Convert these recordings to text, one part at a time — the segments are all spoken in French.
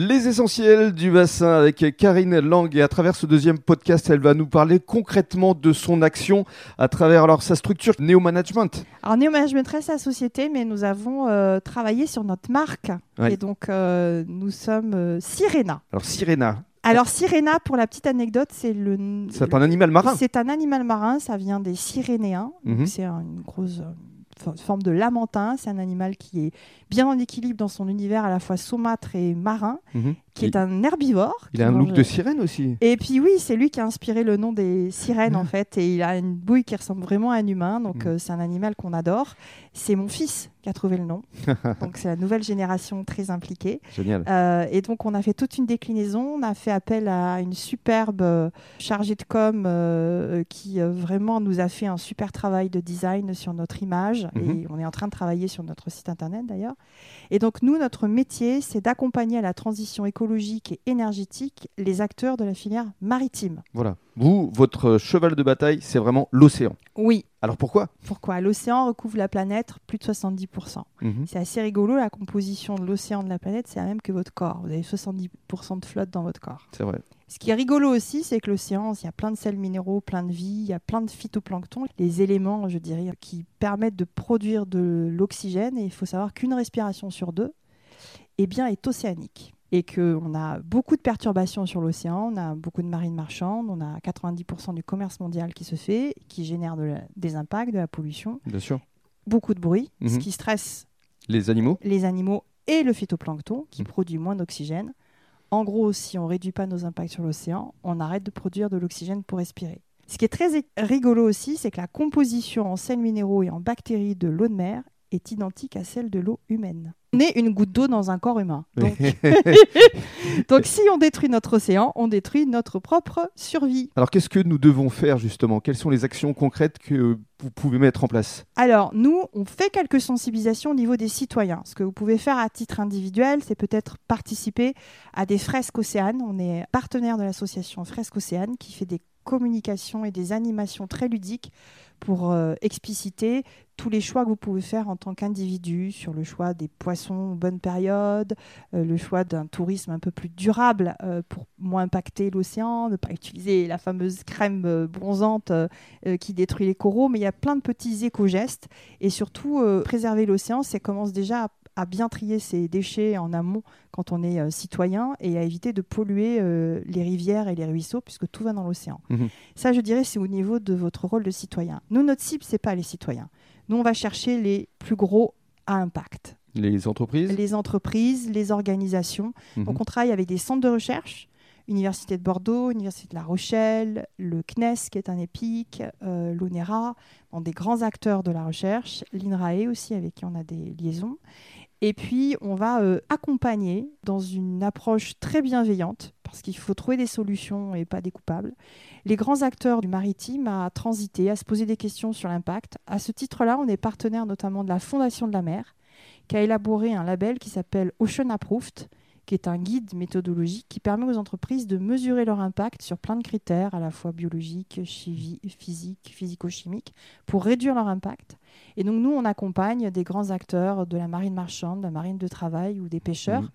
Les essentiels du bassin avec Karine Lang et à travers ce deuxième podcast, elle va nous parler concrètement de son action à travers alors sa structure Neo Management. Alors Neo Management reste la société, mais nous avons euh, travaillé sur notre marque Ouais. et donc euh, nous sommes euh, Sirena. Alors Sirena, Alors Sirena, pour la petite anecdote, c'est le c'est un animal marin. c'est un animal marin, ça vient des Sirénéens. Mhm. C'est un- une grosse forme de lamentin. C'est un animal qui est bien en équilibre dans son univers à la fois saumâtre et marin, Mhm. qui est un herbivore. il a un mange- look de sirène aussi. Et puis oui, c'est lui qui a inspiré le nom des sirènes en fait, et il a une bouille qui ressemble vraiment à un humain, donc Mhm. euh, c'est un animal qu'on adore. C'est mon fils qui a trouvé le nom, donc c'est la nouvelle génération très impliquée. Génial. Euh, et donc on a fait toute une déclinaison, on a fait appel à une superbe euh, chargée de com qui vraiment nous a fait un super travail de design sur notre image, Mhm. et on est en train de travailler sur notre site internet d'ailleurs. Et donc nous, notre métier, c'est d'accompagner à la transition écologique et énergétique les acteurs de la filière maritime. Voilà. Vous, votre cheval de bataille, c'est vraiment l'océan. Oui. Alors pourquoi? Pourquoi? L'océan recouvre la planète plus de 70%. Mhm. C'est assez rigolo, la composition de l'océan de la planète, c'est la même que votre corps. Vous avez 70% de flotte dans votre corps. C'est vrai. Ce qui est rigolo aussi, c'est que l'océan, il y a plein de sels minéraux, plein de vie, il y a plein de phytoplancton, les éléments, je dirais, qui permettent de produire de l'oxygène. Et il faut savoir qu'une respiration sur deux, eh bien, est océanique. Et qu'on a beaucoup de perturbations sur l'océan, on a beaucoup de marines marchandes, on a 90% du commerce mondial qui se fait, qui génère de la- des impacts, de la pollution, Bien sûr. beaucoup de bruit, ce Mhm. qui stresse Les animaux les animaux et le phytoplancton qui Mhm. produit moins d'oxygène. En gros, si on réduit pas nos impacts sur l'océan, on arrête de produire de l'oxygène pour respirer. Ce qui est très rigolo aussi, c'est que la composition en sels minéraux et en bactéries de l'eau de mer est identique à celle de l'eau humaine. On est une goutte d'eau dans un corps humain. Donc, donc si on détruit notre océan, on détruit notre propre survie. Alors qu'est-ce que nous devons faire justement? Quelles sont les actions concrètes que vous pouvez mettre en place? Alors, nous, on fait quelques sensibilisations au niveau des citoyens. Ce que vous pouvez faire à titre individuel, c'est peut-être participer à des fresques océanes. On est partenaire de l'association Fresques Océanes qui fait des communications et des animations très ludiques pour euh, expliciter tous les choix que vous pouvez faire en tant qu'individu sur le choix des poissons aux bonnes périodes, euh, le choix d'un tourisme un peu plus durable euh, pour moins impacter l'océan, ne pas utiliser la fameuse crème euh, bronzante qui détruit les coraux, mais il y a plein de petits éco-gestes. Et surtout, préserver l'océan, c'est commence déjà à, bien trier ses déchets en amont quand on est euh, citoyen et à éviter de polluer euh, les rivières et les ruisseaux, puisque tout va dans l'océan. Mhm. Ça, je dirais, c'est au niveau de votre rôle de citoyen. Nous, notre cible, c'est pas les citoyens. Nous, on va chercher les plus gros à impact. Les entreprises? Les entreprises, les organisations. Mhm. Donc, on travaille avec des centres de recherche, Université de Bordeaux, Université de La Rochelle, le CNES, qui est un EPIC, euh, l'ONERA, dans des grands acteurs de la recherche, l'INRAE aussi, avec qui on a des liaisons. Et puis, on va euh, accompagner dans une approche très bienveillante, parce qu'il faut trouver des solutions et pas des coupables, les grands acteurs du maritime à transiter, à se poser des questions sur l'impact. À ce titre-là, on est partenaire notamment de la Fondation de la mer, qui a élaboré un label qui s'appelle Ocean Approved, qui est un guide méthodologique qui permet aux entreprises de mesurer leur impact sur plein de critères, à la fois biologiques, physiques, physico-chimiques, pour réduire leur impact. Et donc nous, on accompagne des grands acteurs de la marine marchande, de la marine de travail ou des pêcheurs Mhm.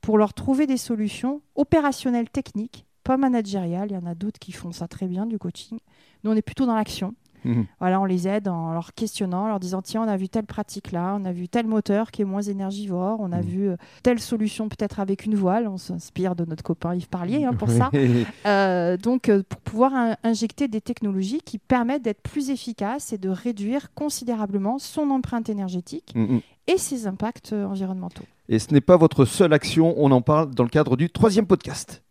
pour leur trouver des solutions opérationnelles techniques, pas managériales. Il y en a d'autres qui font ça très bien, du coaching. Nous, on est plutôt dans l'action. Mhm. Voilà, on les aide en leur questionnant, en leur disant tiens, on a vu telle pratique là, on a vu tel moteur qui est moins énergivore, on a Mhm. vu euh, telle solution peut-être avec une voile. On s'inspire de notre copain Yves Parlier hein, pour ça. Euh, donc, euh, pour pouvoir in- injecter des technologies qui permettent d'être plus efficaces et de réduire considérablement son empreinte énergétique Mhm. et ses impacts environnementaux. Et ce n'est pas votre seule action, on en parle dans le cadre du troisième podcast.